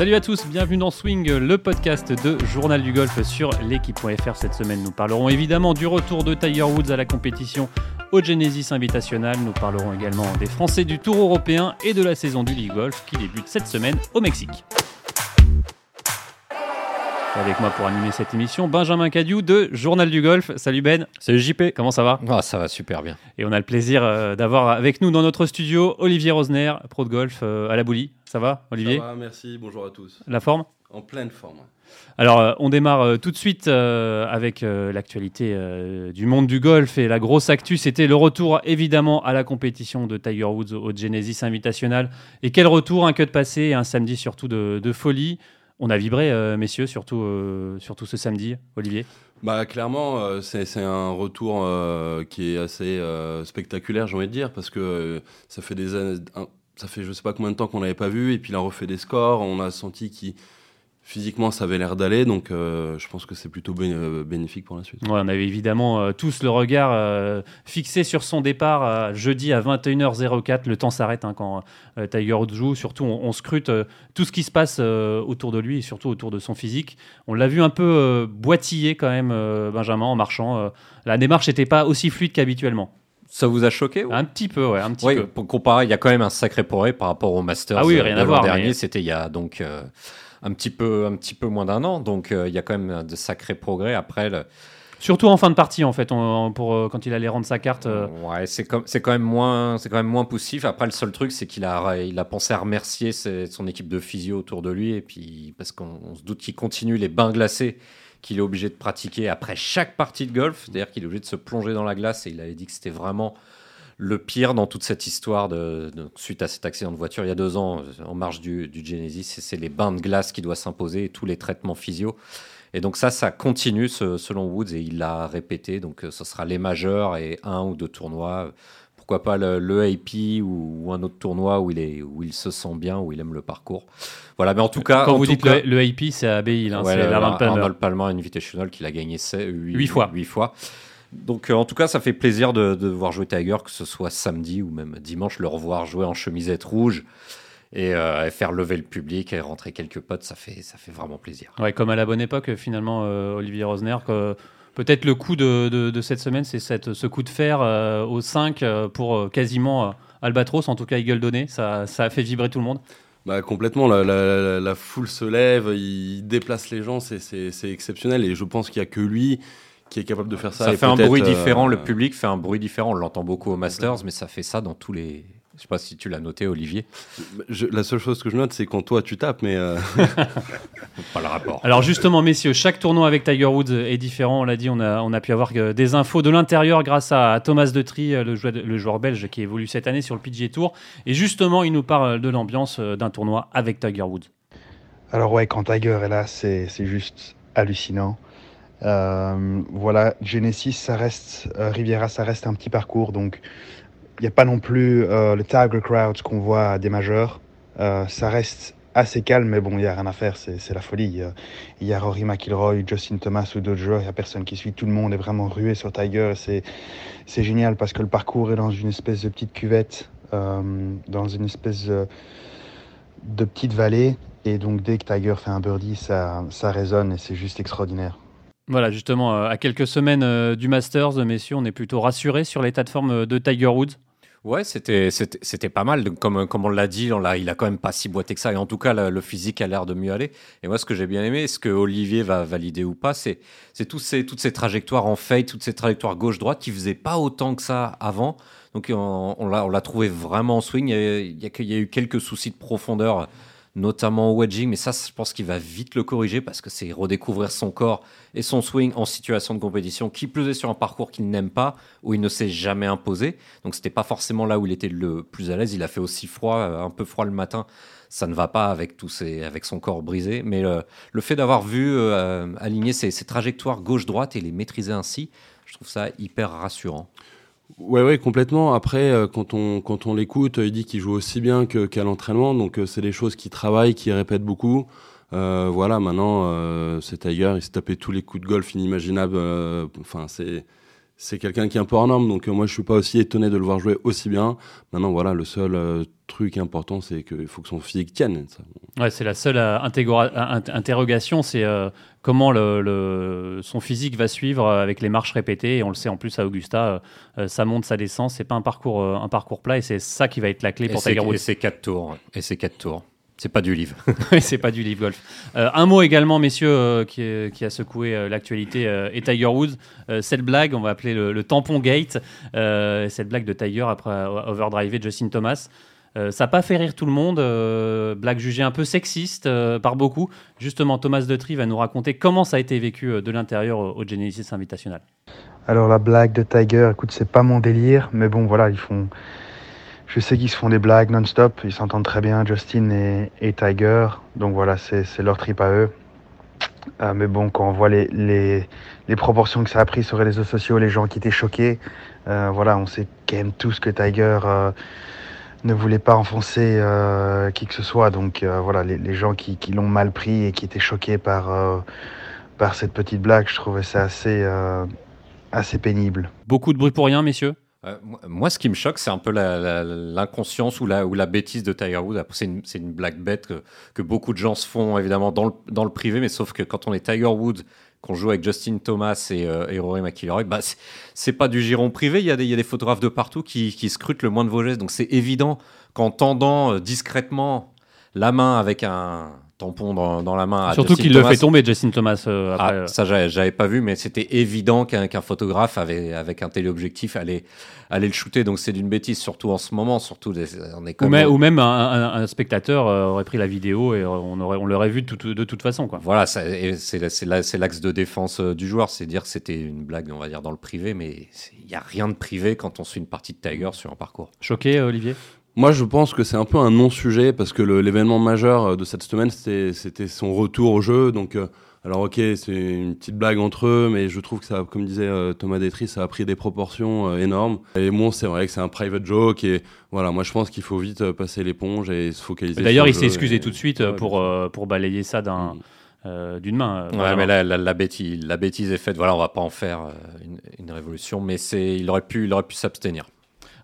Salut à tous, bienvenue dans Swing, le podcast de Journal du Golf sur l'équipe.fr. Cette semaine, nous parlerons évidemment du retour de Tiger Woods à la compétition au Genesis Invitational. Nous parlerons également des Français du Tour européen et de la saison du League Golf qui débute cette semaine au Mexique. Avec moi pour animer cette émission, Benjamin Cadieu de Journal du Golf. Salut Ben. Salut JP. Comment ça va? Ah, Ça va super bien. Et on a le plaisir euh, d'avoir avec nous dans notre studio Olivier Rosner, pro de golf euh, à la Boulie. Ça va Olivier? Ça va, merci. Bonjour à tous. La forme? En pleine forme. Alors, euh, on démarre tout de suite avec l'actualité du monde du golf et la grosse actu, c'était le retour évidemment à la compétition de Tiger Woods au Genesis Invitational. Et quel retour, un cut passé, un samedi surtout de, de folie. On a vibré, euh, messieurs, surtout, euh, surtout ce samedi, Olivier. Bah, Clairement, euh, c'est un retour qui est assez spectaculaire, j'ai envie de dire, parce que ça fait des années, ça fait je sais pas combien de temps qu'on l'avait pas vu, et puis il a refait des scores, on a senti qu'il physiquement, ça avait l'air d'aller, donc euh, je pense que c'est plutôt euh, bénéfique pour la suite. Ouais, on avait évidemment euh, tous le regard fixé sur son départ jeudi à 21h04. Le temps s'arrête hein, quand Tiger Woods joue. Surtout, on, scrute tout ce qui se passe autour de lui et surtout autour de son physique. On l'a vu un peu boitiller quand même, Benjamin, en marchant. la démarche n'était pas aussi fluide qu'habituellement. Ça vous a choqué Un petit peu, ouais, un petit peu. Pour comparer, il y a quand même un sacré progrès par rapport au Masters. Ah oui, rien à voir. dernier, c'était il y a donc un petit peu, un petit peu moins d'un an. Donc euh, il y a quand même de sacrés progrès. Après, le... Surtout en fin de partie, en fait, pour, euh, quand il allait rendre sa carte. Euh. Ouais, c'est quand, quand, même moins, c'est quand même moins poussif. Après, le seul truc, c'est qu'il a, il a pensé à remercier son équipe de physio autour de lui. Et puis, parce qu'on se doute qu'il continue les bains glacés qu'il est obligé de pratiquer après chaque partie de golf. C'est-à-dire qu'il est obligé de se plonger dans la glace. Et il avait dit que c'était vraiment le pire dans toute cette histoire de, suite à cet accident de voiture il y a deux ans en marge du, du Genesis, c'est les bains de glace qui doivent s'imposer et tous les traitements physio. Et donc ça, ça continue selon Woods et il l'a répété. Donc euh, ce sera les majeurs et un ou deux tournois. Pourquoi pas le, AP ou, un autre tournoi où il, est, où il se sent bien, où il aime le parcours. Voilà, mais en tout cas. Quand vous dites le, le, AP, c'est à Bay hein, c'est l'Arnold Palmer Invitational qu'il a gagné 8 fois. 8 fois. Donc euh, en tout cas, ça fait plaisir de, voir jouer Tiger, que ce soit samedi ou même dimanche, le revoir jouer en chemisette rouge. Euh, et, faire lever le public et rentrer quelques potes, ça fait, ça fait vraiment plaisir. Ouais, comme à la bonne époque, finalement, euh, Olivier Rosner, que peut-être le coup de, cette semaine, c'est ce coup de fer au 5 pour quasiment Albatros, en tout cas Eagle Donné, ça, ça a fait vibrer tout le monde. Bah, complètement, la, la, foule se lève, il déplace les gens, c'est exceptionnel et je pense qu'il n'y a que lui qui est capable de faire ça. Ça fait un bruit différent, le euh, public fait un bruit différent. On l'entend beaucoup au Masters, mais ça fait ça dans tous les. Je sais pas si tu l'as noté, Olivier. la seule chose que je note, c'est quand toi tu tapes, mais euh, pas le rapport. Alors justement, messieurs, chaque tournoi avec Tiger Woods est différent. On l'a dit, on a, on a pu avoir des infos de l'intérieur grâce à Thomas Detry, le joueur, le joueur belge qui évolue cette année sur le PGA Tour. Et justement, il nous parle de l'ambiance euh, d'un tournoi avec Tiger Woods. Alors ouais, quand Tiger est là, c'est juste hallucinant. Euh, voilà, Genesis, ça reste, euh, Riviera, ça reste un petit parcours, donc il n'y a pas non plus euh, le Tiger Crowd qu'on voit des majeurs. ça reste assez calme, mais bon, il n'y a rien à faire, c'est la folie. Il y a Rory McIlroy, Justin Thomas ou d'autres joueurs, il n'y a personne qui suit, tout le monde est vraiment rué sur Tiger. C'est génial parce que le parcours est dans une espèce de petite cuvette, dans une espèce de, petite vallée, et donc dès que Tiger fait un birdie, ça, ça résonne et c'est juste extraordinaire. Voilà, justement, euh, à quelques semaines euh, du Masters, messieurs, on est plutôt rassurés sur l'état de forme euh, de Tiger Woods. Ouais, c'était c'était pas mal. Comme comme on l'a dit, il a quand même pas si boité que ça. Et en tout cas, le, physique a l'air de mieux aller. Et moi, ce que j'ai bien aimé, ce que Olivier va valider ou pas, c'est c'est ces toutes ces trajectoires en fade, toutes ces trajectoires gauche droite qui faisaient pas autant que ça avant. Donc on, on l'a trouvé vraiment en swing. Il y a eu quelques soucis de profondeur notamment au wedging, mais ça, je pense qu'il va vite le corriger parce que c'est redécouvrir son corps et son swing en situation de compétition, qui plus est sur un parcours qu'il n'aime pas, où il ne s'est jamais imposé. Donc c'était pas forcément là où il était le plus à l'aise. Il a fait aussi froid, euh, un peu froid le matin. Ça ne va pas avec tous ses, avec son corps brisé. Mais le, fait d'avoir vu euh, aligner ses, trajectoires gauche-droite et les maîtriser ainsi, je trouve ça hyper rassurant. Ouais, ouais, complètement. Après, euh, quand on, quand on l'écoute, il dit qu'il joue aussi bien qu'à l'entraînement. Donc, euh, c'est des choses qu'il travaille, qu'il répète beaucoup. Euh, voilà, maintenant, c'est Tiger. Il s'est tapé tous les coups de golf inimaginables. Enfin, c'est. C'est quelqu'un qui est un peu hors norme, donc moi je suis pas aussi étonné de le voir jouer aussi bien. Maintenant, voilà, le seul truc important, c'est qu'il faut que son physique tienne. Ouais, c'est la seule interrogation, c'est comment le, son physique va suivre avec les marches répétées. Et on le sait en plus à Augusta, ça monte, ça descend. C'est pas un parcours, un parcours plat et c'est ça qui va être la clé pour Tiger Woods. Et c'est quatre tours. Et c'est quatre tours. C'est pas du livre. c'est pas du livre golf. Euh, un mot également, messieurs, euh, qui, a secoué euh, l'actualité et Tiger Woods. cette blague, on va appeler le, tampon gate. cette blague de Tiger après overdriver Justin Thomas. Ça n'a pas fait rire tout le monde. blague jugée un peu sexiste par beaucoup. Justement, Thomas Detry va nous raconter comment ça a été vécu de l'intérieur au, Genesis Invitational. Alors la blague de Tiger, écoute, c'est pas mon délire, mais bon, voilà, ils font je sais qu'ils se font des blagues non-stop, ils s'entendent très bien, Justin et, Tiger. Donc voilà, c'est leur trip à eux. Euh, mais bon, quand on voit les, proportions que ça a pris sur les réseaux sociaux, les gens qui étaient choqués, euh, voilà, on sait quand même tous que Tiger euh, ne voulait pas enfoncer qui que ce soit. Donc voilà, les, gens qui, qui l'ont mal pris et qui étaient choqués par, par cette petite blague, je trouvais ça assez, assez pénible. Beaucoup de bruit pour rien, messieurs? Euh, moi, ce qui me choque, c'est un peu l'inconscience ou la, ou la bêtise de Tiger Woods. C'est une, une, blague bête que, que, beaucoup de gens se font, évidemment, dans le, dans le, privé, mais sauf que quand on est Tiger Woods, qu'on joue avec Justin Thomas et, euh, et Rory McIlroy, bah, c'est pas du giron privé. Il y, a des, photographes de partout qui, qui scrutent le moins de vos gestes. Donc, c'est évident qu'en tendant euh, discrètement la main avec un, tampon dans, la main. Surtout qu'il le fait tomber, Justin Thomas. Euh, après, ah, ça, j'avais pas vu, mais c'était évident qu'un photographe avait, avec un téléobjectif allait, allait le shooter. Donc c'est d'une bêtise, surtout en ce moment. Surtout, on est ou, ou, même un, spectateur euh, aurait pris la vidéo et on, aurait, on l'aurait vu de, de, toute façon. Quoi. Voilà, c'est l'axe de défense euh, du joueur. C'est dire que c'était une blague, on va dire, dans le privé, mais il n'y a rien de privé quand on suit une partie de Tiger sur un parcours. Choqué, Olivier? Moi, je pense que c'est un peu un non-sujet parce que l'événement majeur euh, de cette semaine, c'était son retour au jeu. Donc, euh, alors, ok, c'est une petite blague entre eux, mais je trouve que ça, comme disait euh, Thomas Détry, ça a pris des proportions énormes. Et bon, c'est vrai que c'est un private joke. Et voilà, moi, je pense qu'il faut vite passer l'éponge et se focaliser. D'ailleurs, il s'est excusé tout de suite pour, pour balayer ça d'un. Mm. d'une main. ouais, mais la, la, bêtise, la bêtise est faite. Voilà, on va pas en faire une, une révolution, mais c'est, il aurait pu, il aurait pu s'abstenir.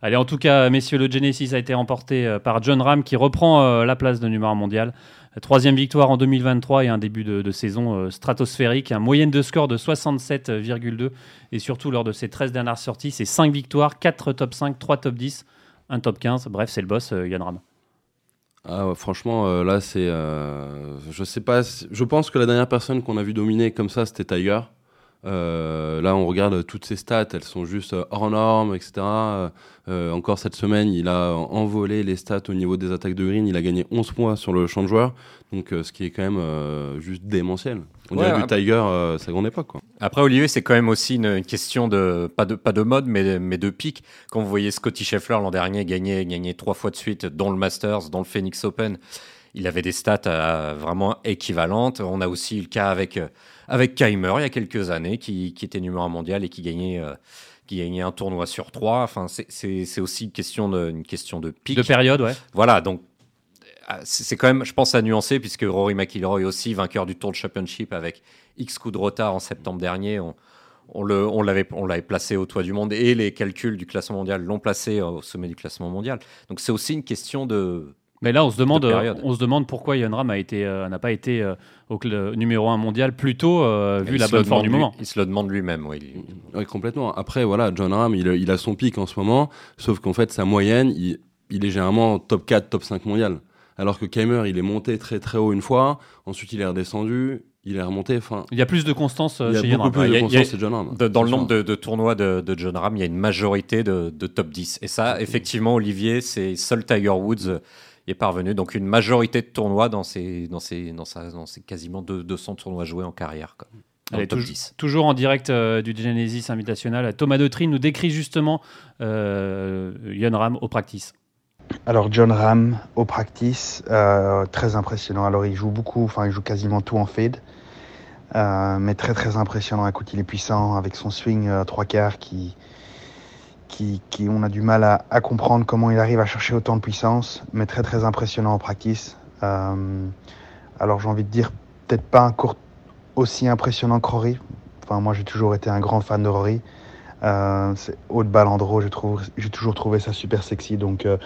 Allez, en tout cas, messieurs, le Genesis a été remporté euh, par John Ram qui reprend euh, la place de numéro 1 mondial. Troisième victoire en 2023 et un début de, saison euh, stratosphérique. Un moyenne de score de 67,2 et surtout lors de ses 13 dernières sorties, c'est 5 victoires, 4 top 5, 3 top 10, un top 15. Bref, c'est le boss, Yann Ram. Ah franchement, là, c'est. je sais pas. Je pense que la dernière personne qu'on a vu dominer comme ça, c'était Tiger. Euh, là, on regarde toutes ses stats, elles sont juste euh, hors normes, etc. Euh, encore cette semaine, il a envolé les stats au niveau des attaques de green. Il a gagné 11 points sur le champ de joueur, donc ce qui est quand même juste démentiel. On dirait du Tiger à sa grande époque. Quoi. Après, Olivier, c'est quand même aussi une, question de pas, de pas de mode, mais, mais de pic. Quand vous voyez Scotty Scheffler l'an dernier gagner, gagner trois fois de suite, dans le Masters, dans le Phoenix Open, il avait des stats vraiment équivalentes. On a aussi le cas avec avec Keimer il y a quelques années, qui, qui était numéro un mondial et qui gagnait, euh, qui gagnait un tournoi sur trois. Enfin, c'est aussi une question de, une question de pic. De période, ouais. Voilà, donc euh, c'est quand même, je pense, à nuancer, puisque Rory McIlroy aussi, vainqueur du Tour de Championship avec X coups de retard en septembre dernier, on, on l'avait on l'avait placé au toit du monde et les calculs du classement mondial l'ont placé au sommet du classement mondial. Donc c'est aussi une question de mais là, on se demande, on se demande pourquoi Yann Ram euh, n'a pas été euh, au numéro 1 mondial plus tôt, euh, vu la bonne forme du moment. Il se le demande lui-même, oui. Oui, complètement. Après, voilà, John Ram, il, a son pic en ce moment, sauf qu'en fait, sa moyenne, il, est généralement top 4, top 5 mondial. Alors que Keimer, il est monté très très haut une fois, ensuite il est redescendu, il est remonté. Enfin, il y a plus de constance il y a chez beaucoup plus de constance chez John Ram. dans le nombre de, tournois de, John Ram, il y a une majorité de, top 10. Et ça, effectivement, Olivier, c'est seul Tiger Woods est parvenu. Donc une majorité de tournois dans ces, dans ces, dans dans ces quasiment 200 tournois joués en carrière. Quoi. Allez, toujours en direct euh, du Genesis Invitational, Thomas Dautry nous décrit justement euh, John Ram au practice. Alors John Ram au practice, euh, très impressionnant. Alors il joue beaucoup, enfin il joue quasiment tout en fade, mais très très impressionnant. Écoute, il est puissant avec son swing à trois quarts qui, qui, on a du mal à, comprendre comment il arrive à chercher autant de puissance, mais très très impressionnant en practice. Euh, alors j'ai envie de dire peut-être pas un court aussi impressionnant que Rory. Enfin moi j'ai toujours été un grand fan de Rory, Euh, c'est haut de balandro, j'ai, trouvé, j'ai toujours trouvé ça super sexy. Donc euh,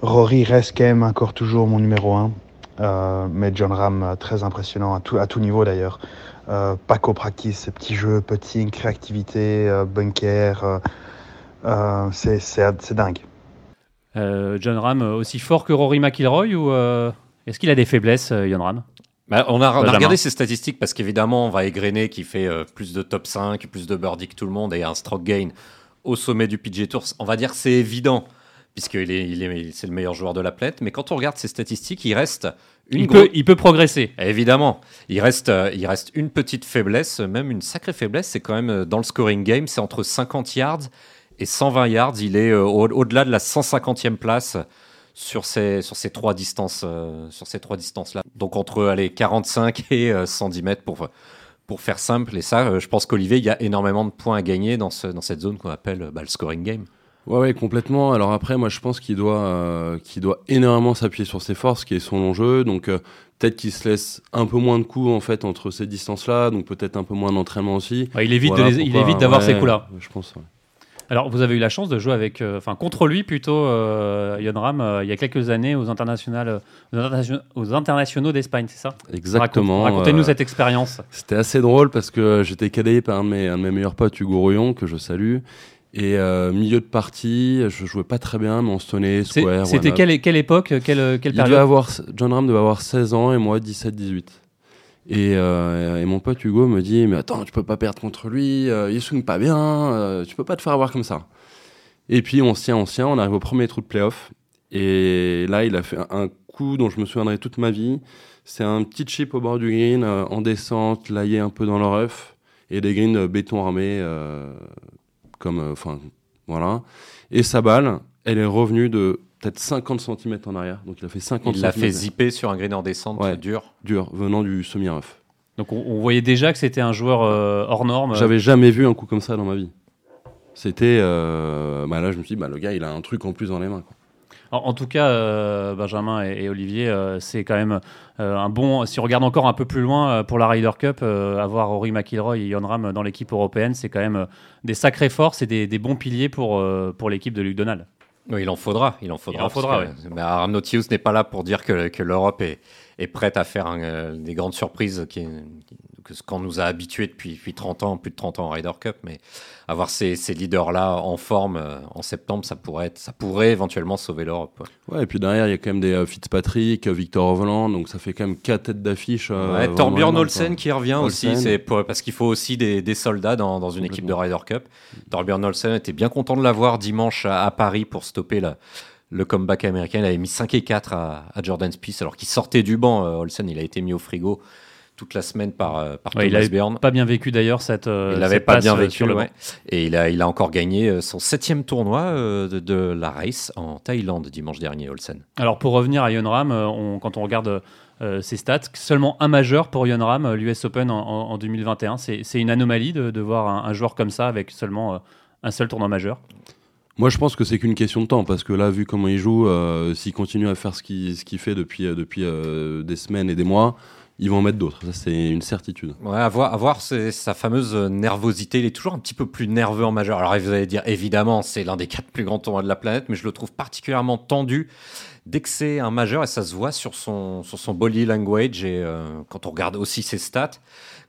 Rory reste quand même encore toujours mon numéro 1. Euh, mais John Ram, très impressionnant à tout, à tout niveau d'ailleurs. Pas practice, petits jeux, putting, créativité, bunker, c'est, c'est, c'est dingue. John Ram aussi fort que Rory McIlroy ou est-ce qu'il a des faiblesses, John Ram bah, on, a, regardé ses statistiques parce qu'évidemment, on va égrener qui fait euh, plus de top 5, plus de birdie que tout le monde et un stroke gain au sommet du PGA Tour. On va dire c'est évident puisqu'il est, il est, c'est le meilleur joueur de la planète. Mais quand on regarde ses statistiques, il reste une il, peut, il peut progresser. Évidemment, il reste, euh, il reste une petite faiblesse, même une sacrée faiblesse. C'est quand même euh, dans le scoring game, c'est entre 50 yards et 120 yards. Il est au-delà de la 150e place sur ces, sur ces trois distances, euh, sur ces trois distances-là. Donc entre allez, 45 et 110 euh, mètres pour, pour faire simple. Et ça, euh, je pense qu'Olivier, il y a énormément de points à gagner dans, ce, dans cette zone qu'on appelle bah, le scoring game. Ouais, ouais, complètement. Alors après, moi, je pense qu'il doit, qu'il doit énormément s'appuyer sur ses forces, qui est son enjeu. Donc peut-être qu'il se laisse un peu moins de coups en fait entre ces distances-là, donc peut-être un peu moins d'entraînement aussi. il évite, il évite d'avoir ces coups-là. Je pense. Alors, vous avez eu la chance de jouer avec, euh, enfin, contre lui plutôt, euh, Yon Ram, euh, il y a quelques années aux, internationales, aux, internationaux d'Espagne, c'est ça? Exactement. Racontez-nous cette expérience. C'était assez drôle parce que j'étais cadé par un de, mes, un de, mes, meilleurs potes, Hugo Rouillon, que je salue. Et milieu de partie, je jouais pas très bien, mais on se tenait square. C'était quelle, quelle, époque, quelle, quelle période? avoir, John Ram devait avoir 16 ans et moi 17-18. Euh, et, mon pote Hugo me dit Mais attends, tu peux pas perdre contre lui, euh, il swing pas bien, euh, tu peux pas te faire avoir comme ça. Et puis on se tient, on se tient, on arrive au premier trou de playoff. Et là, il a fait un coup dont je me souviendrai toute ma vie. C'est un petit chip au bord du green, en descente, laillé un peu dans le rough, et des greens béton armé, comme. Enfin, voilà. Et sa balle, elle est revenue de peut-être 50 cm en arrière. Donc il a fait 50 Il l'a fait zipper sur un green en descente dur. Dur, venant du semi-rough. Donc on, voyait déjà que c'était un joueur euh, hors norme. J'avais jamais vu un coup comme ça dans ma vie. C'était. Euh, bah là, je me suis dit, bah, le gars, il a un truc en plus dans les mains. En, tout cas, euh, Benjamin et, Olivier, c'est quand même un bon. Si on regarde encore un peu plus loin pour la Ryder Cup, avoir Rory McIlroy et Jon Ram dans l'équipe européenne, c'est quand même des sacrées forces et des, des bons piliers pour, pour l'équipe de Luc Donald. Oui, il en faudra. Il en faudra. Il en faudra n'est pas là pour dire que, que l'Europe est, est, prête à faire euh, des grandes surprises qui, que ce qu'on nous a habitués depuis, depuis 30 ans, plus de 30 ans en Ryder Cup. Mais avoir ces, ces leaders-là en forme euh, en septembre, ça pourrait, être, ça pourrait éventuellement sauver l'Europe. Ouais. et puis derrière, il y a quand même des euh, Fitzpatrick, Victor Hovland, donc ça fait quand même quatre têtes d'affiche. ouais, Torbjörn Olsen qui revient aussi, c'est parce qu'il faut aussi des, des soldats dans, dans une équipe de Ryder Cup. Torbjörn Olsen était bien content de l'avoir dimanche à, Paris pour stopper la, le comeback américain. Il avait mis 5 et 4 à, à Jordan Spieth alors qu'il sortait du banc. Euh, Olsen, il a été mis au frigo toute la semaine par, euh, par Thomas il n'avait pas bien vécu d'ailleurs cette. Euh, il n'avait pas bien vécu. Le Et il a, il a encore gagné son septième tournoi de, la race en Thaïlande dimanche dernier, Olsen. Alors pour revenir à Yonram, on, quand on regarde ses stats, seulement un majeur pour Yonram, l'US Open en, 2021. C'est une anomalie de, de voir un, un, joueur comme ça avec seulement un seul tournoi majeur. Moi, je pense que c'est qu'une question de temps, parce que là, vu comment il joue, euh, s'il continue à faire ce qu'il ce fait depuis, euh, depuis euh, des semaines et des mois, ils vont en mettre d'autres. Ça, c'est une certitude. Ouais, à voir sa fameuse nervosité. Il est toujours un petit peu plus nerveux en majeur. Alors, vous allez dire, évidemment, c'est l'un des quatre plus grands tournois de la planète, mais je le trouve particulièrement tendu dès que c'est un majeur, et ça se voit sur son, sur son body language, et quand on regarde aussi ses stats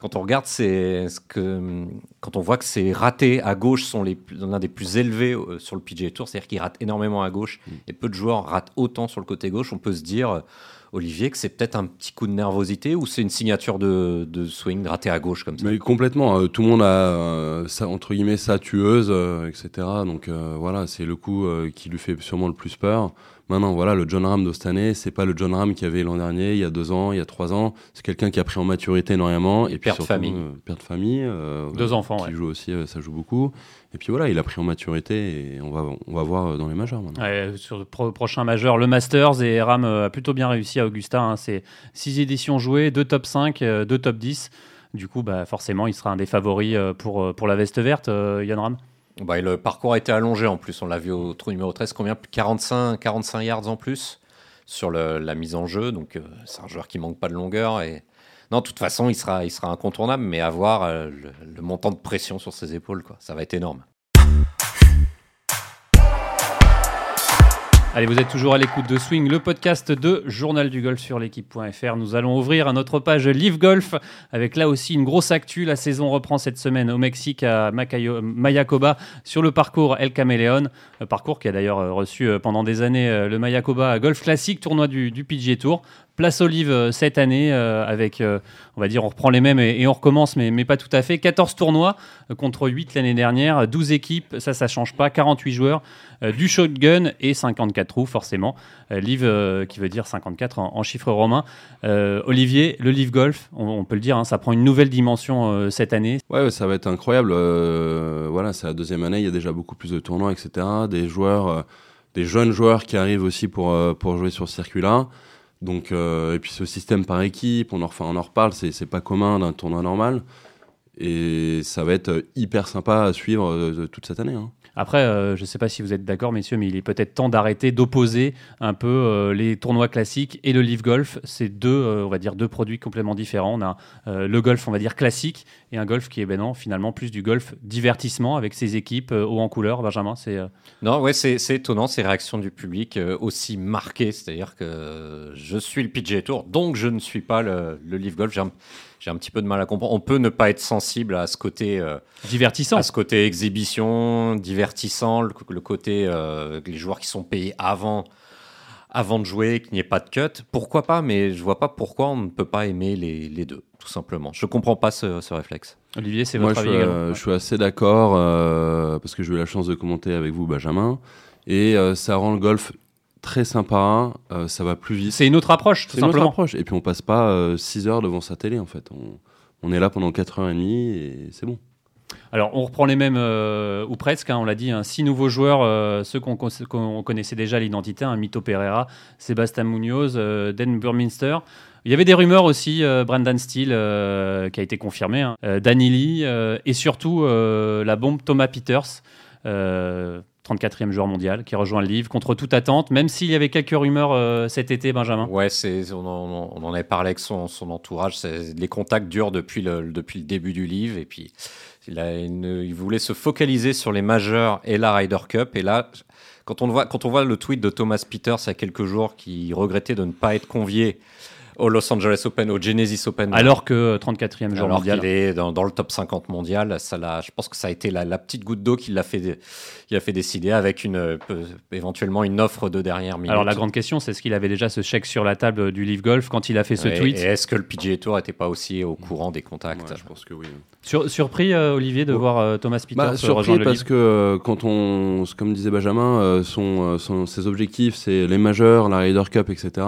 quand on regarde, c'est ce que quand on voit que ses ratés à gauche sont l'un des plus élevés euh, sur le PGA Tour, c'est-à-dire qu'il rate énormément à gauche mm. et peu de joueurs ratent autant sur le côté gauche, on peut se dire euh, Olivier, que c'est peut-être un petit coup de nervosité ou c'est une signature de, swing raté à gauche comme ça? Mais complètement. Euh, tout le monde a, ça, entre guillemets, sa tueuse, etc. Donc voilà, c'est le coup qui lui fait sûrement le plus peur. Maintenant, voilà, le John Ram de cette année, c'est pas le John Ram qu'il y avait l'an dernier, il y a deux ans, il y a trois ans. C'est quelqu'un qui a pris en maturité énormément. Et, père de famille. Euh, père de famille. Euh, deux enfants, qui joue aussi, euh, ça joue beaucoup. Et puis voilà, il a pris en maturité et on va, on va voir dans les majeurs maintenant. sur le prochain majeur, le Masters, et Ram a plutôt bien réussi à Augusta. Hein. c'est six éditions jouées, deux top 5, deux top 10. Du coup, bah, forcément, il sera un des favoris pour, pour la veste verte, Yann Ram. Bah, le parcours a été allongé en plus. On l'a vu au trou numéro 13, combien? 45, 45 yards en plus sur la mise en jeu. Donc, euh, c'est un joueur qui manque pas de longueur. Et... Non, de toute façon, il sera, il sera incontournable, mais avoir euh, le, montant de pression sur ses épaules, quoi. ça va être énorme. Allez, vous êtes toujours à l'écoute de Swing, le podcast de Journal du Golf sur l'équipe.fr. Nous allons ouvrir notre page Live Golf avec là aussi une grosse actu. La saison reprend cette semaine au Mexique à Mayacoba sur le parcours El Caméléon. Parcours qui a d'ailleurs euh, reçu euh, pendant des années euh, le Mayacoba Golf Classic, tournoi du, du PGA Tour. Place Olive euh, cette année euh, avec, euh, on va dire, on reprend les mêmes et, on recommence, mais, mais, pas tout à fait. 14 tournois contre 8 l'année dernière, 12 équipes, ça, ça change pas, 48 joueurs, du shotgun et 54 trous, forcément. Live qui veut dire 54 en, en chiffres romains. Olivier, le Live Golf, on, peut le dire, hein, ça prend une nouvelle dimension cette année. Ouais, ça va être incroyable. voilà, c'est la deuxième année, il y a déjà beaucoup plus de tournois, etc. Des joueurs, des jeunes joueurs qui arrivent aussi pour, pour jouer sur ce circuit-là. Donc, euh, et puis ce système par équipe, on en, reparle, c'est pas commun d'un tournoi normal. Et ça va être hyper sympa à suivre euh, toute cette année. Hein. Après, euh, je ne sais pas si vous êtes d'accord, messieurs, mais il est peut-être temps d'arrêter d'opposer un peu euh, les tournois classiques et le Live Golf. C'est deux, euh, on va dire, deux produits complètement différents. On a le golf, on va dire, classique et un golf qui est ben non, finalement plus du golf divertissement avec ses équipes haut en couleur. Benjamin, c'est. Non, ouais, c'est étonnant ces réactions du public aussi marquées. C'est-à-dire que je suis le PGA Tour, donc je ne suis pas le, le Live Golf petit peu de mal à comprendre. On peut ne pas être sensible à ce côté euh, divertissant, à ce côté exhibition, divertissant, le, côté euh, les joueurs qui sont payés avant avant de jouer, qu'il n'y ait pas de cut. Pourquoi pas Mais je vois pas pourquoi on ne peut pas aimer les, les deux, tout simplement. Je comprends pas ce, ce réflexe. Olivier, c'est votre Moi, avis je, je suis assez d'accord euh, parce que j'ai eu la chance de commenter avec vous, Benjamin, et ça rend le golf très sympa, euh, ça va plus vite. C'est une autre approche, tout simplement. Une autre approche. Et puis on passe pas 6 euh, heures devant sa télé en fait. On, est là pendant 4h30 et c'est bon. Alors, on reprend les mêmes, euh, ou presque, hein, on l'a dit, hein, six nouveaux joueurs, ceux qu'on connaissait déjà l'identité, hein, Mito Pereira, Sébastien Munoz, Dan Burminster. Il y avait des rumeurs aussi, Brandon Steele, qui a été confirmé, hein, Danny Lee, et surtout la bombe Thomas Peters. 34e joueur mondial, qui rejoint le livre contre toute attente, même s'il y avait quelques rumeurs euh, cet été, Benjamin. Ouais, on, on, on, en avait parlé avec son, son entourage. Les contacts durent depuis le, depuis le début du livre. Et puis, il voulait se focaliser sur les majeurs et la Ryder Cup. Et là, quand on, voit, quand on voit le tweet de Thomas Peters il y a quelques jours qui regrettait de ne pas être convié au Los Angeles Open, au Genesis Open. Alors que 34e joueur mondial. Il est dans, dans, le top 50 mondial. Ça je pense que ça a été la, la petite goutte d'eau qui l'a fait, qui a fait décider avec une, euh, éventuellement une offre de dernière minute. Alors la grande question, c'est est-ce qu'il avait déjà ce chèque sur la table du Live Golf quand il a fait ce tweet Et est-ce que le PGA Tour n'était pas aussi au courant des contacts? Je pense que oui. Sur, surpris, euh, Olivier, de voir euh, Thomas Peters bah, surpris parce que quand on, comme disait Benjamin, son, son, ses objectifs, c'est les majeurs, la Ryder Cup, etc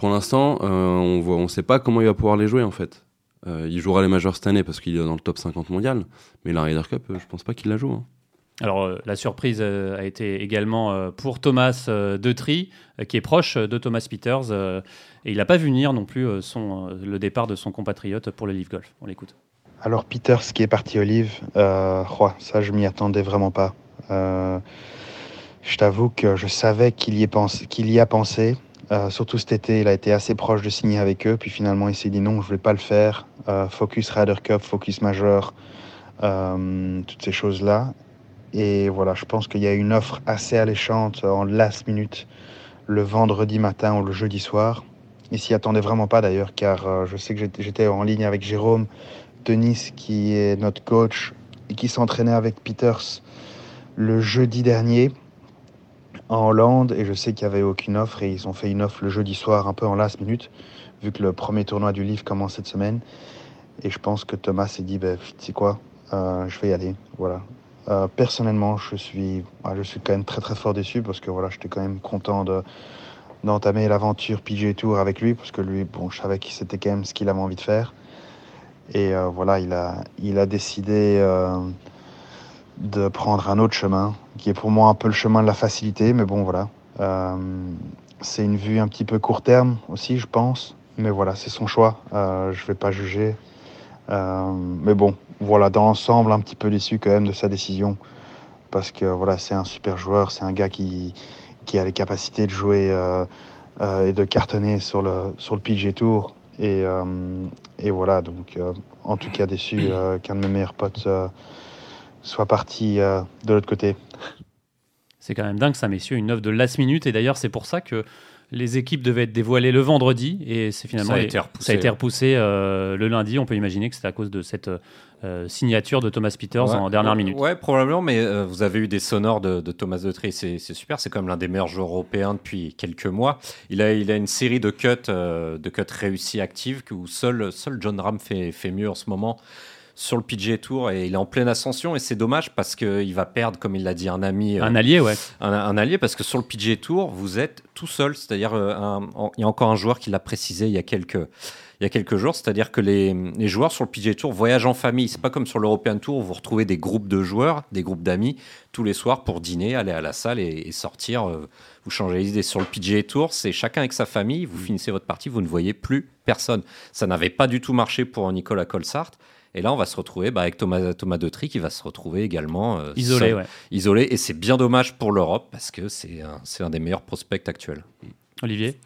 pour l'instant, euh, on ne sait pas comment il va pouvoir les jouer en fait. Euh, il jouera les majeurs cette année parce qu'il est dans le top 50 mondial, mais la Ryder Cup, je pense pas qu'il la joue. Hein. Alors euh, la surprise a été également pour Thomas Detry, qui est proche de Thomas Peters, et il n'a pas vu venir non plus son, le départ de son compatriote pour le Live Golf. On l'écoute. Alors Peters qui est parti au Live, ça je m'y attendais vraiment pas. je t'avoue que je savais qu'il y, qu'il y a pensé, euh, surtout cet été, il a été assez proche de signer avec eux, puis finalement il s'est dit non, je ne vais pas le faire. Euh, focus Ryder Cup, focus majeur, euh, toutes ces choses-là. Et voilà, je pense qu'il y a une offre assez alléchante en last minute le vendredi matin ou le jeudi soir. Il s'y attendait vraiment pas d'ailleurs, car je sais que j'étais en ligne avec Jérôme Denis, qui est notre coach et qui s'entraînait avec Peters le jeudi dernier en Hollande et je sais qu'il n'y avait aucune offre et ils ont fait une offre le jeudi soir un peu en last minute vu que le premier tournoi du livre commence cette semaine. Et je pense que Thomas s'est dit ben, tu sais quoi euh, je vais y aller voilà. Euh, personnellement je suis je suis quand même très très fort déçu parce que voilà j'étais quand même content de d'entamer l'aventure PG Tour avec lui parce que lui bon je savais que c'était quand même ce qu'il avait envie de faire. Et euh, voilà il a il a décidé de prendre un autre chemin, qui est pour moi un peu le chemin de la facilité, mais bon voilà. Euh, c'est une vue un petit peu court terme aussi, je pense, mais voilà, c'est son choix, euh, je ne vais pas juger. Euh, mais bon, voilà, dans l'ensemble, un petit peu déçu quand même de sa décision, parce que voilà, c'est un super joueur, c'est un gars qui, qui a les capacités de jouer et de cartonner sur le, sur le PG Tour. Et, et voilà, donc en tout cas déçu qu'un de mes meilleurs potes soit parti euh, de l'autre côté. C'est quand même dingue ça, messieurs, une œuvre de last minute. Et d'ailleurs, c'est pour ça que les équipes devaient être dévoilées le vendredi et c'est finalement Ça a été repoussé. ça a été repoussé, euh, le lundi. On peut imaginer que c'est à cause de cette euh, signature de Thomas Peters Ouais. en dernière minute. Ouais, probablement, mais euh, vous avez eu des sonores de, de Thomas Deutry, c'est c'est super, c'est quand même l'un des meilleurs joueurs européens depuis quelques mois. Il a, il a une série de cuts, euh, de cuts réussis actives où seul, seul John Ram fait, fait mieux en ce moment sur le PGA Tour et il est en pleine ascension et c'est dommage parce qu'il va perdre, comme il l'a dit, un ami, euh, Un allié, ouais. un, un allié parce que sur le PGA Tour, vous êtes tout seul. C'est-à-dire, euh, il y a encore un joueur qui l'a précisé il y a quelques, il y a quelques jours. C'est-à-dire que les, les joueurs sur le PGA Tour voyagent en famille. C'est pas comme sur l'European Tour où vous retrouvez des groupes de joueurs, des groupes d'amis tous les soirs pour dîner, aller à la salle et, et sortir. euh, vous changez les idées. Sur le PGA Tour, c'est chacun avec sa famille. Vous finissez votre partie, vous ne voyez plus personne. Ça n'avait pas du tout marché pour Nicolas Colsart. Et là, on va se retrouver bah, avec Thomas, Thomas Deutry qui va se retrouver également euh, Isolé, seul ouais. isolé et c'est bien dommage pour l'Europe parce que c'est un, c'est un des meilleurs prospects actuels. Olivier?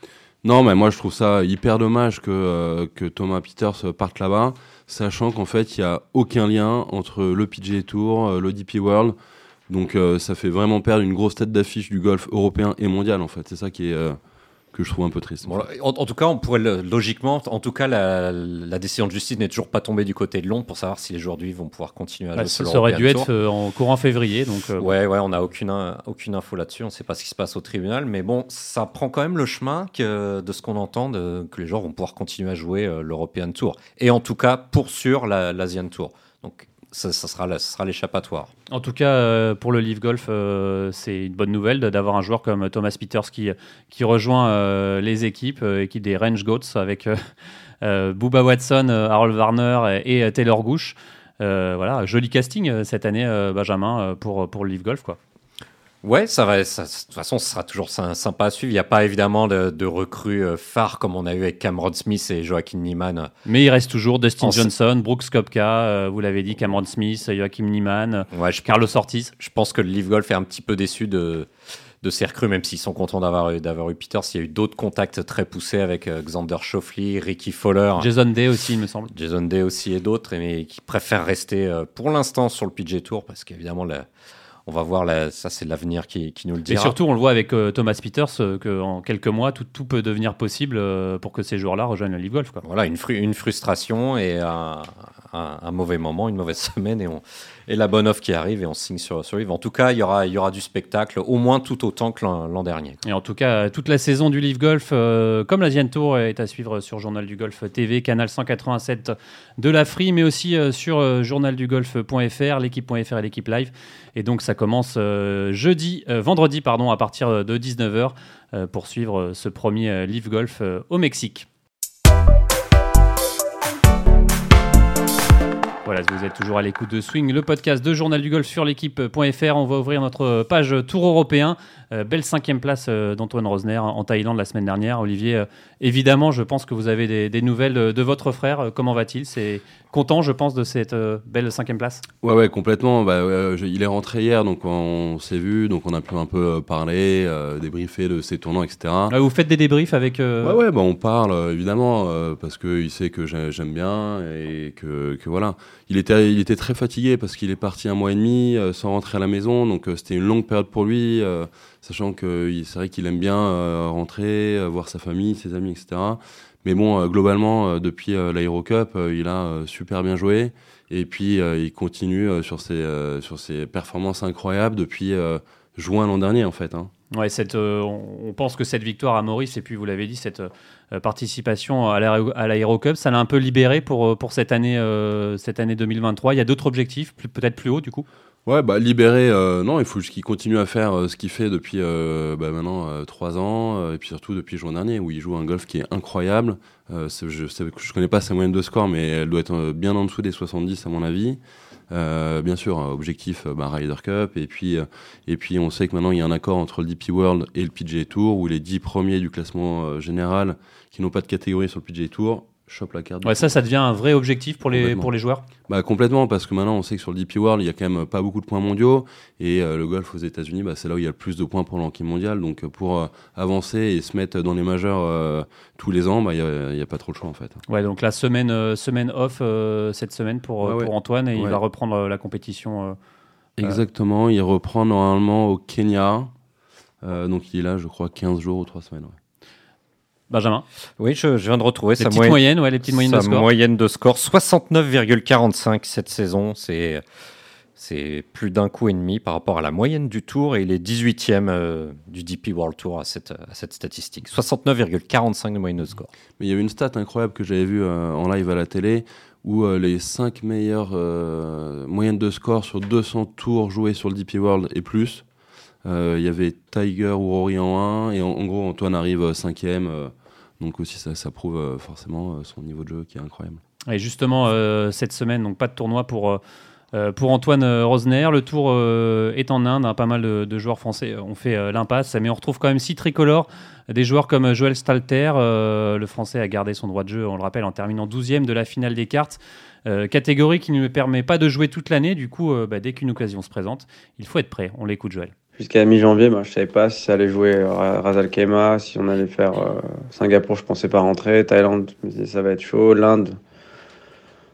Non, mais moi je trouve ça hyper dommage que, euh, que Thomas Peters parte là-bas, sachant qu'en fait il n'y a aucun lien entre le PGA Tour, euh, le DP World. Donc euh, ça fait vraiment perdre une grosse tête d'affiche du golf européen et mondial en fait. C'est ça qui est, euh, que je trouve un peu triste. Bon, en, en tout cas, on pourrait le- logiquement, en tout cas, la, la décision de justice n'est toujours pas tombée du côté de Londres pour savoir si les joueurs du vont pouvoir continuer à Bah, jouer Ça aurait dû être euh, en courant février. Donc, euh, Ouais, ouais, on n'a aucune, in- aucune info là-dessus. On ne sait pas ce qui se passe au tribunal. Mais bon, ça prend quand même le chemin que, de ce qu'on entend, de- que les joueurs vont pouvoir continuer à jouer euh, l'European Tour. Et en tout cas, pour sûr, la- l'Asian Tour. Donc, ça, sera, ça sera l'échappatoire. En tout cas, euh, pour le Live Golf, euh, c'est une bonne nouvelle d'avoir un joueur comme Thomas Peters qui, qui rejoint euh, les équipes, équipe des Range Goats avec Booba Watson, Harold Warner et, et Taylor Gooch. Euh, voilà, joli casting cette année, Benjamin, pour, pour le Live Golf. Quoi. Ouais, ça va. ça- de toute façon, ce sera toujours sy- sympa à suivre. Il n'y a pas évidemment de, de recrues euh, phares comme on a eu avec Cameron Smith et Joaquin Niemann. Mais il reste toujours Dustin En- Johnson, Brooks Kopka, euh, vous l'avez dit, Cameron Smith, Joachim Niemann, Ouais, je, Carlos Ortiz. je pense que le Live Golf est un petit peu déçu de, de ces recrues, même s'ils sont contents d'avoir eu, d'avoir eu Peters. Il y a eu d'autres contacts très poussés avec euh, Xander Schauffele, Ricky Fowler, Jason Day aussi, il me semble. Jason Day aussi et d'autres, mais qui préfèrent rester euh, pour l'instant sur le PG Tour parce qu'évidemment, la- on va voir, la- ça c'est l'avenir qui, qui nous le Et dira. surtout, on le voit avec euh, Thomas Peters, euh, qu'en quelques mois, tout, tout peut devenir possible euh, pour que ces joueurs-là rejoignent le Live Golf. Quoi. Voilà, une, fru- une frustration et un, un- un mauvais moment, une mauvaise semaine et, on, et la bonne offre qui arrive et on signe sur, sur Live. En tout cas, il y aura, du spectacle, au moins tout autant que l'an dernier. Et en tout cas, toute la saison du Live Golf, euh, comme l'Asian Tour, est à suivre sur Journal du Golf TV, canal 187 de la mais aussi euh, sur euh, journaldugolf.fr, l'équipe.fr et l'équipe live. Et donc, ça commence euh, jeudi, vendredi, pardon, à partir de 19h euh, pour suivre ce premier Live Golf au Mexique. Voilà, vous êtes toujours à l'écoute de Swing, le podcast de Journal du Golf sur l'équipe.fr. On va ouvrir notre page Tour européen. Euh, belle cinquième place euh, d'Antoine Rosner en Thaïlande la semaine dernière. Olivier, euh, évidemment, je pense que vous avez des, nouvelles de, votre frère. Comment va-t-il content, je pense, de cette euh, belle cinquième place. Ouais, ouais, complètement. Bah, je- il est rentré hier, donc on s'est vu, donc on a pu un peu euh, parler, euh, débriefer de ses tournants, etc. Euh, vous faites des débriefs avec. euh, Ouais, ouais, bah, on parle euh, évidemment euh, parce qu'il sait que j'ai- j'aime bien et que, que voilà. Il était, il était très fatigué parce qu'il est parti un mois et demi euh, sans rentrer à la maison, donc euh, c'était une longue période pour lui, euh, sachant que c'est vrai qu'il aime bien euh, rentrer, euh, voir sa famille, ses amis, etc. Mais bon, euh, globalement, euh, depuis euh, l'Aerocup, il a super bien joué et puis il continue sur ses, sur ses performances incroyables depuis juin l'an dernier en fait. Hein. Ouais, on pense que cette victoire à Maurice, et puis vous l'avez dit, cette participation à l'Aéro- à l'Aérocup, ça l'a un peu libéré pour, pour cette, année, cette année 2023. Il y a d'autres objectifs, peut-être plus haut du coup? Ouais, bah libéré, euh, non, il faut juste qu'il continue à faire euh, ce qu'il fait depuis euh, bah, maintenant euh, trois ans, euh, et puis surtout depuis juin dernier, où il joue un golf qui est incroyable. C'est- je, je connais pas sa moyenne de score, mais elle doit être bien en dessous des 70 à mon avis. Bien sûr, objectif bah, Ryder Cup, et puis, et puis on sait que maintenant il y a un accord entre le DP World et le PGA Tour, où les 10 premiers du classement général qui n'ont pas de catégorie sur le PGA Tour chopent la carte. Ouais, ça, ça devient un vrai objectif pour les, pour les joueurs. Bah complètement parce que maintenant on sait que sur le DP World il y a quand même pas beaucoup de points mondiaux et euh, le golf aux États-Unis bah, c'est là où il y a le plus de points pour le ranking mondial donc euh, pour euh, avancer et se mettre dans les majeurs euh, tous les ans bah il y a, il y a pas trop le choix en fait. Ouais, donc la semaine, euh, semaine off euh, cette semaine pour, euh, Ouais, pour Antoine et il va reprendre euh, la compétition. euh. Exactement, il reprend normalement au Kenya Euh, donc il est là, je crois, 15 jours ou 3 semaines. ouais. Benjamin. Oui, je, je viens de retrouver Les sa petites moyenne. moyennes, ouais, les petites moyennes de Sa score. moyenne de score, 69,45 cette saison. C'est, c'est plus d'un coup et demi par rapport à la moyenne du tour et il est 18e euh, du DP World Tour à cette, à cette statistique. 69,45 de moyenne de score. Mais il y avait une stat incroyable que j'avais vue euh, en live à la télé où euh, les 5 meilleures euh, moyennes de score sur 200 tours joués sur le DP World et plus. euh, Il y avait Tiger ou Rory en 1 et en, en gros Antoine arrive 5ème. Donc aussi ça, prouve euh, forcément euh, son niveau de jeu qui est incroyable. Et justement, euh, cette semaine, donc pas de tournoi pour, pour Antoine Rosner. Le tour est en Inde. hein, pas mal de, joueurs français ont fait l'impasse. Mais on retrouve quand même six tricolores. Des joueurs comme Joël Stalter. le français a gardé son droit de jeu, on le rappelle, en terminant 12e de la finale des cartes. Catégorie qui ne permet pas de jouer toute l'année. Du coup, bah, dès qu'une occasion se présente, il faut être prêt. On l'écoute, Joël. Jusqu'à mi-janvier, bah, je savais pas si ça allait jouer Ra- Ras Al Khaimah, si on allait faire euh, Singapour, je pensais pas rentrer. Thaïlande, ça va être chaud. L'Inde,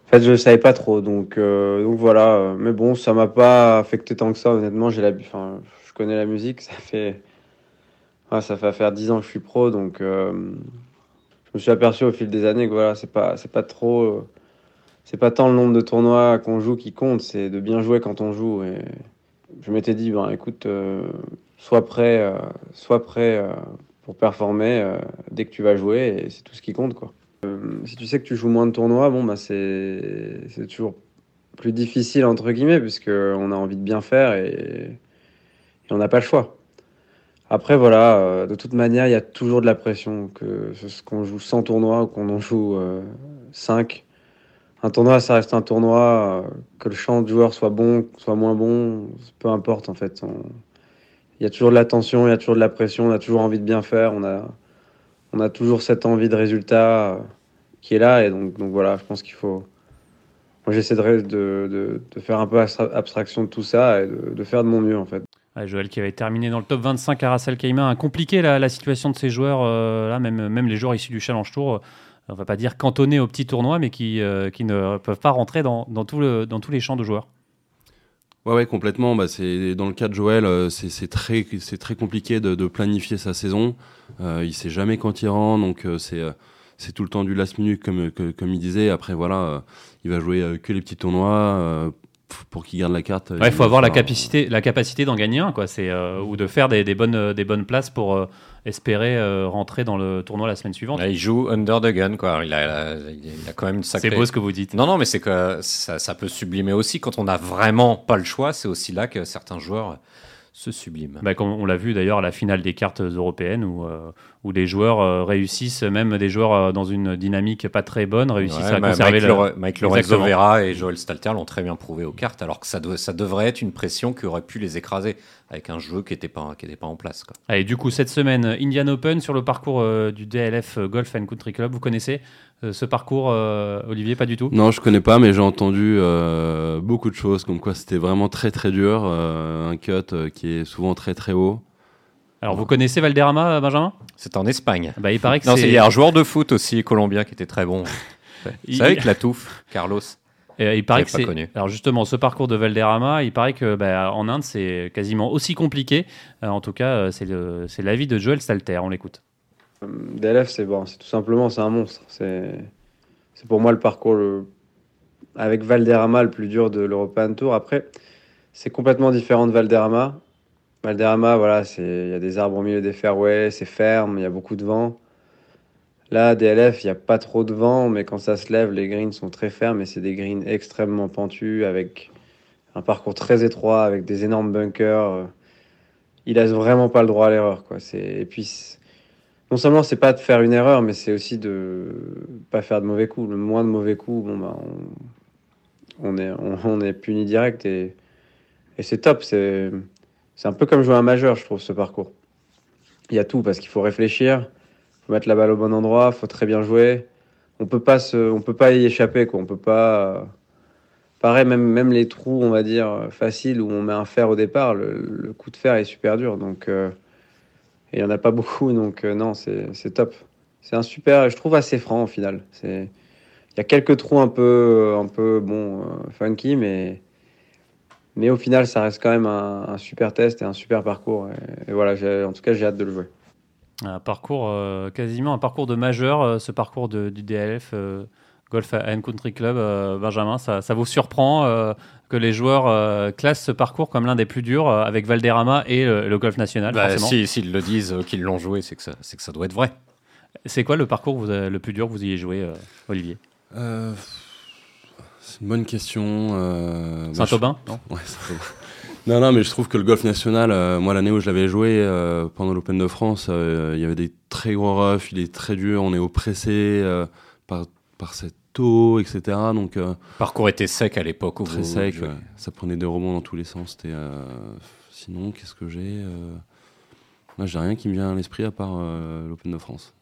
en fait, je savais pas trop. Donc, euh, voilà. Euh, Mais bon, ça m'a pas affecté tant que ça. Honnêtement, j'ai la, je connais la musique. Ça fait, ça fait faire 10 ans que je suis pro, donc euh, je me suis aperçu au fil des années que voilà, c'est pas, pas trop, euh, c'est pas tant le nombre de tournois qu'on joue qui compte, c'est de bien jouer quand on joue. Je m'étais dit, ben écoute, euh, sois prêt, euh, sois prêt euh, pour performer dès que tu vas jouer, et c'est tout ce qui compte, quoi. Si tu sais que tu joues moins de tournois, bon, bah, c'est toujours plus difficile, entre guillemets, puisque on a envie de bien faire et, on n'a pas le choix. Après, voilà, de toute manière, il y a toujours de la pression, que ce qu'on joue 100 tournois ou qu'on en joue euh, 5. Un tournoi, ça reste un tournoi, euh, que le champ de joueur soit bon, soit moins bon, peu importe en fait. Il y a toujours de la tension, il y a toujours de la pression, on a toujours envie de bien faire, on a, on a toujours cette envie de résultat euh, qui est là, et donc, donc voilà, je pense qu'il faut. Moi, j'essaie de, faire un peu abstra- abstraction de tout ça et de, faire de mon mieux en fait. Joël qui avait terminé dans le top 25 à Ras Al Khaimah a compliqué la, situation de ces joueurs, euh, là, même, même les joueurs issus du Challenge Tour, on va pas dire cantonnés au petit tournoi, mais qui, euh, qui ne peuvent pas rentrer dans, dans, tout le, dans tous les champs de joueurs. Ouais, ouais, complètement. Bah, c'est dans le cas de Joël, euh, c'est très, c'est très compliqué de, de planifier sa saison. Euh, il sait jamais quand il rentre, donc euh, c'est, c'est tout le temps du last minute comme, que- comme il disait. Après, voilà, il va jouer que les petits tournois pour qu'il garde la carte. Il faut avoir la capacité, la capacité d'en gagner un, quoi. C'est, ou de faire des, des bonnes, des bonnes places pour espérer euh, rentrer dans le tournoi la semaine suivante. Là, il joue under the gun, quoi. Il a, il a quand même une sacrée. C'est beau ce que vous dites. Non, non, mais c'est que ça, ça peut sublimer aussi. Quand on n'a vraiment pas le choix, c'est aussi là que certains joueurs se subliment. Bah, comme on l'a vu d'ailleurs à la finale des cartes européennes où, euh, où les joueurs euh, réussissent, même des joueurs euh, dans une dynamique pas très bonne, réussissent Ouais, à conserver Mike, le- Lore- Mike Lorenzo. Vera et Joel Stalter l'ont très bien prouvé aux cartes, alors que ça, ça devrait être une pression qui aurait pu les écraser avec un jeu qui n'était pas, qui était pas en place. Quoi. Allez, du coup, cette semaine, Indian Open sur le parcours euh, du DLF Golf and Country Club. Vous connaissez euh, ce parcours, euh, Olivier Pas du tout? Non, je connais pas, mais j'ai entendu euh, beaucoup de choses, comme quoi c'était vraiment très très dur, euh, un cut euh, qui est souvent très très haut. Alors, vous connaissez Valderrama, euh, Benjamin? C'est en Espagne. bah, Il paraît que Non, c'est. c'est- il y a un joueur de foot aussi colombien qui était très bon. Il- C'est avec la touffe, Carlos. Euh, il paraît que c'est. connu. Alors justement, ce parcours de Valderrama, il paraît que bah, en Inde, c'est quasiment aussi compliqué. Euh, en tout cas, euh, c'est le- c'est l'avis de Joel Stalter. On l'écoute. DLF, c'est bon, c'est tout simplement, c'est un monstre. C'est, c'est pour moi le parcours le- avec Valderrama le plus dur de l'European Tour. Après, c'est complètement différent de Valderrama. Valderrama, voilà, c'est, il y a des arbres au milieu des fairways, c'est ferme, il y a beaucoup de vent. Là, DLF, il n'y a pas trop de vent, mais quand ça se lève, les greens sont très fermes et c'est des greens extrêmement pentus avec un parcours très étroit, avec des énormes bunkers. Il laisse vraiment pas le droit à l'erreur, quoi. C'est, et puis, non seulement c'est pas de faire une erreur, mais c'est aussi de pas faire de mauvais coups. Le moins de mauvais coups, bon bah on, est on, est puni direct et, c'est top. C'est c'est un peu comme jouer un majeur, je trouve ce parcours. Il y a tout parce qu'il faut réfléchir, mettre la balle au bon endroit, faut très bien jouer. On peut pas se, on peut pas y échapper quoi. On peut pas. Pareil, même même les trous, on va dire faciles où on met un fer au départ, le, coup de fer est super dur. Donc euh, il n'y en a pas beaucoup, donc euh, non, c'est top. C'est un super, je trouve assez franc au final. C'est- Il y a quelques trous un peu, un peu bon, euh, funky, mais, mais au final, ça reste quand même un, super test et un super parcours. Et, et voilà, en tout cas, j'ai hâte de le jouer. Un parcours, euh, quasiment un parcours de majeur, euh, ce parcours de- du DLF euh, Golf and Country Club, euh, Benjamin. Ça, ça vous surprend euh, que les joueurs euh, classent ce parcours comme l'un des plus durs euh, avec Valderrama et le, le Golf National, Bah, si- S'ils le disent, euh, qu'ils l'ont joué, c'est que, ça- c'est que ça doit être vrai. C'est quoi le parcours que vous avez- le plus dur que vous ayez joué, euh, Olivier? Euh, c'est une bonne question. euh, bah, Saint-Aubin non je- Ouais, Saint-Aubin. Non, non, mais je trouve que le golf national, euh, moi l'année où je l'avais joué euh, pendant l'Open de France, euh, il y avait des très gros roughs, il est très dur, on est oppressé par, par cette eau, etc. Donc Le parcours était sec à l'époque. très sec, ouais. ça prenait des rebonds dans tous les sens. Sinon, qu'est-ce que j'ai Moi, j'ai rien qui me vient à l'esprit à part l'Open de France.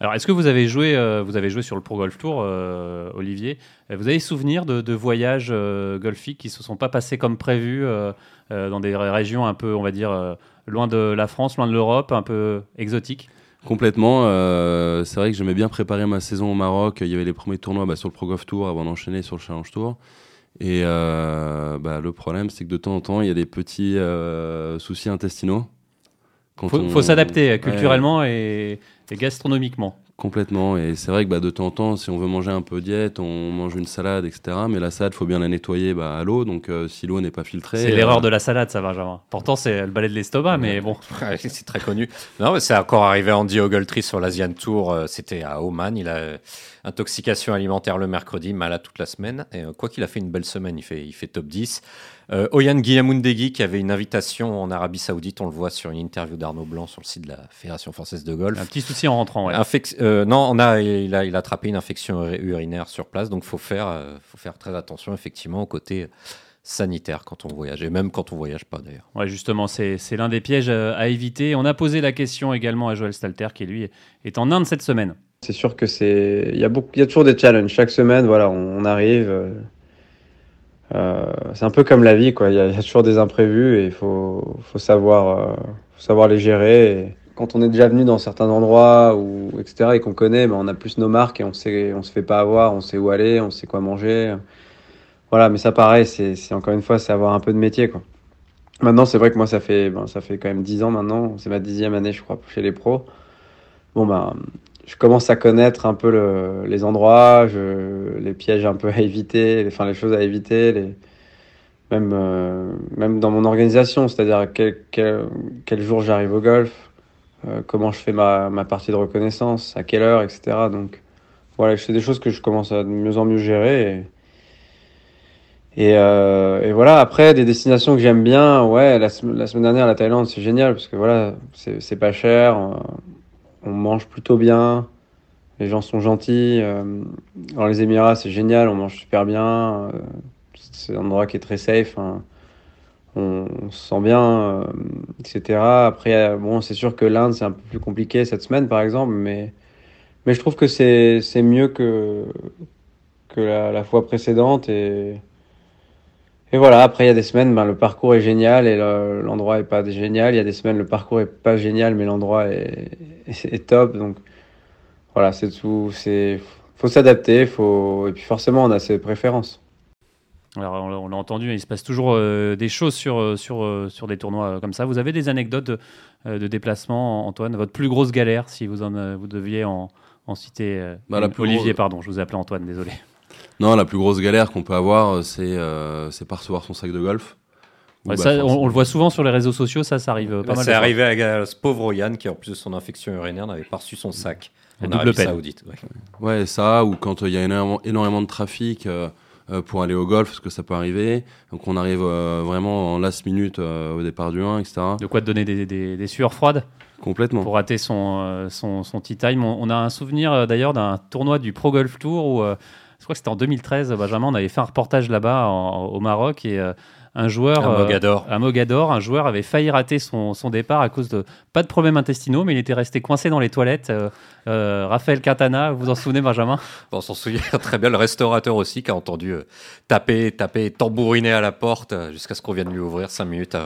Alors, est-ce que vous avez joué, euh, vous avez joué sur le Pro Golf Tour, euh, Olivier? Euh, Vous avez souvenir de, de voyages euh, golfiques qui se sont pas passés comme prévu dans des ré- régions un peu, on va dire, loin de la France, loin de l'Europe, un peu exotiques? Complètement. c'est vrai que j'aimais bien préparer ma saison au Maroc. Il y avait les premiers tournois bah, sur le Pro Golf Tour avant d'enchaîner sur le Challenge Tour. Et bah, le problème, c'est que de temps en temps, il y a des petits soucis intestinaux. Quand faut, on- faut s'adapter euh, Ouais, culturellement et, et gastronomiquement. complètement. Et c'est vrai que bah, de temps en temps, si on veut manger un peu diète, on mange une salade, etc. Mais la salade, faut bien la nettoyer bah, à l'eau. Donc euh, si l'eau n'est pas filtrée. C'est euh, l'erreur de la salade, ça, Benjamin. Pourtant, c'est le balai de l'estomac, mais bon. C'est très connu. Non, mais c'est encore arrivé Andy Ogletree sur l'Asian Tour. euh, C'était à Oman. Il a euh, intoxication alimentaire le mercredi, malade toute la semaine. Et euh, quoi qu'il a fait une belle semaine, il fait, il fait top 10. Euh, Oyan Guillamundegui qui avait une invitation en Arabie Saoudite, on le voit sur une interview d'Arnaud Blanc sur le site de la Fédération française de golf. Un petit souci en rentrant, ouais. Infec- euh, non, on a, il, a, il a attrapé une infection uri- urinaire sur place, donc faut faire, euh, faut faire très attention effectivement au côté sanitaire quand on voyage, et même quand on voyage pas d'ailleurs. Ouais, justement, c'est l'un des pièges euh, à éviter. On a posé la question également à Joël Stalter, qui lui est en Inde cette semaine. C'est sûr que c'est. Il y, a beaucoup... il y a toujours des challenges. Chaque semaine, voilà, on, on arrive. Euh, c'est un peu comme la vie, quoi. Il y, a, y a toujours des imprévus et il faut, faut, savoir, euh, faut savoir les gérer. Quand on est déjà venu dans certains endroits, ou, etc., et qu'on connaît, ben, on a plus nos marques et on sait, on se fait pas avoir, on sait où aller, on sait quoi manger. Voilà, mais ça, pareil, c'est encore une fois, c'est avoir un peu de métier, quoi. Maintenant, c'est vrai que moi, ça fait, ben, ça fait quand même 10 ans maintenant. C'est ma dixième année, je crois, chez les pros. Bon, ben, je commence à connaître un peu le- les endroits, les pièges un peu à éviter, les, enfin, les choses à éviter, même, euh, même dans mon organisation, c'est-à-dire quel, quel, jour j'arrive au golf, euh, comment je fais ma, ma partie de reconnaissance, à quelle heure, etc. Donc, voilà, c'est des choses que je commence à de mieux en mieux gérer. Et, euh, voilà, après, des destinations que j'aime bien, ouais, la, la semaine dernière, la Thaïlande, c'est génial parce que voilà, c'est pas cher, on mange plutôt bien, les gens sont gentils. euh, dans les Émirats, c'est génial, on mange super bien, euh, c'est un endroit qui est très safe, hein, on, se sent bien, euh, etc. Après, bon, c'est sûr que l'Inde, c'est un peu plus compliqué cette semaine, par exemple, mais, mais je trouve que c'est mieux que, que la, fois précédente et. Et voilà, après, il y a des semaines, ben, le parcours est génial et le- l'endroit est pas génial. Il y a des semaines, le parcours est pas génial, mais l'endroit est, est, top. Donc, voilà, c'est tout. C'est, faut s'adapter, faut, et puis forcément, on a ses préférences. Alors, on l'a- entendu, il se passe toujours euh, des choses sur, euh, sur, euh, sur des tournois comme ça. Vous avez des anecdotes de, de déplacement, Antoine? Votre plus grosse galère, si vous, en, vous deviez en, en citer euh, Bah, la une- plus Olivier, pardon, je vous ai appelé Antoine, désolé. Non, la plus grosse galère qu'on peut avoir, c'est euh, c'est pas recevoir son sac de golf. Ou Ouais, bah, ça, on, le voit souvent sur les réseaux sociaux, ça, ça arrive euh, pas Bah, mal. c'est arrivé à, ce pauvre Yann qui, en plus de son infection urinaire, n'avait pas reçu son sac La en double Arabie peine. Saoudite. ouais. Ouais, ça, ou quand euh, il y a énormément, énormément de trafic euh, euh, pour aller au golf, parce que ça peut arriver. Donc on arrive euh, vraiment en last minute euh, au départ du 1, etc. De quoi te donner des, des- des sueurs froides Complètement. pour rater son, euh, son, son tea time. On, on a un souvenir euh, d'ailleurs d'un tournoi du Pro Golf Tour où, euh, je crois que c'était en 2013, Benjamin, on avait fait un reportage là-bas au Maroc et euh, un joueur. À euh, Mogador. à Mogador, un joueur avait failli rater son, son départ à cause de pas de problèmes intestinaux, mais il était resté coincé dans les toilettes. Euh, euh, Raphaël Quintana, vous vous en souvenez, Benjamin? On s'en souvient très bien. Le restaurateur aussi qui a entendu taper, taper, tambouriner à la porte jusqu'à ce qu'on vienne lui ouvrir cinq minutes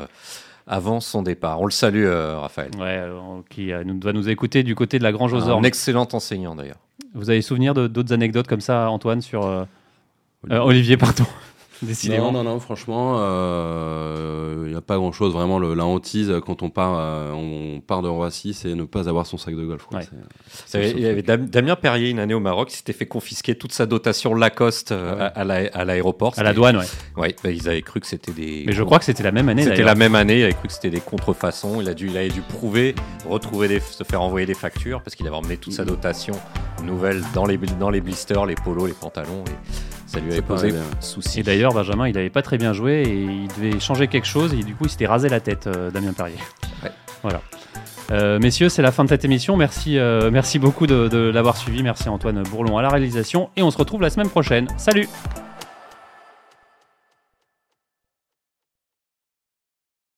avant son départ. On le salue, euh, Raphaël. Ouais, euh, qui euh, nous, doit nous écouter du côté de la Grange aux Un Ormes. excellent enseignant d'ailleurs. Vous avez souvenir d'autres anecdotes comme ça, Antoine, sur. euh, Olivier, pardon. Décidément. Non, non, non, franchement, il n'y a pas grand-chose. Vraiment, le- la hantise, quand on part, euh, on part de Roissy, c'est ne pas avoir son sac de golf. quoi. Ouais. C'est- Il y avait- il y avait Dam- Damien Perrier, une année au Maroc, s'était fait confisquer toute sa dotation Lacoste euh, ouais. à, à la- à l'aéroport. À la douane, ouais. Ouais, bah, ils avaient cru que c'était des. Mais je crois que c'était la même année. C'était la même année, il avait cru que c'était des contrefaçons. Il a dû, il avait dû prouver, retrouver des, se faire envoyer des factures parce qu'il avait emmené toute sa dotation nouvelle dans les, dans les blisters, les polos, les pantalons. Et ça lui avait posé ouais. souci. Et d'ailleurs, Benjamin, il n'avait pas très bien joué et il devait changer quelque chose et du coup, il s'était rasé la tête, euh, Damien Perrier. Ouais. Voilà. Euh, messieurs, c'est la fin de cette émission. Merci, euh, merci beaucoup de, de l'avoir suivi. Merci Antoine Bourlon à la réalisation et on se retrouve la semaine prochaine. Salut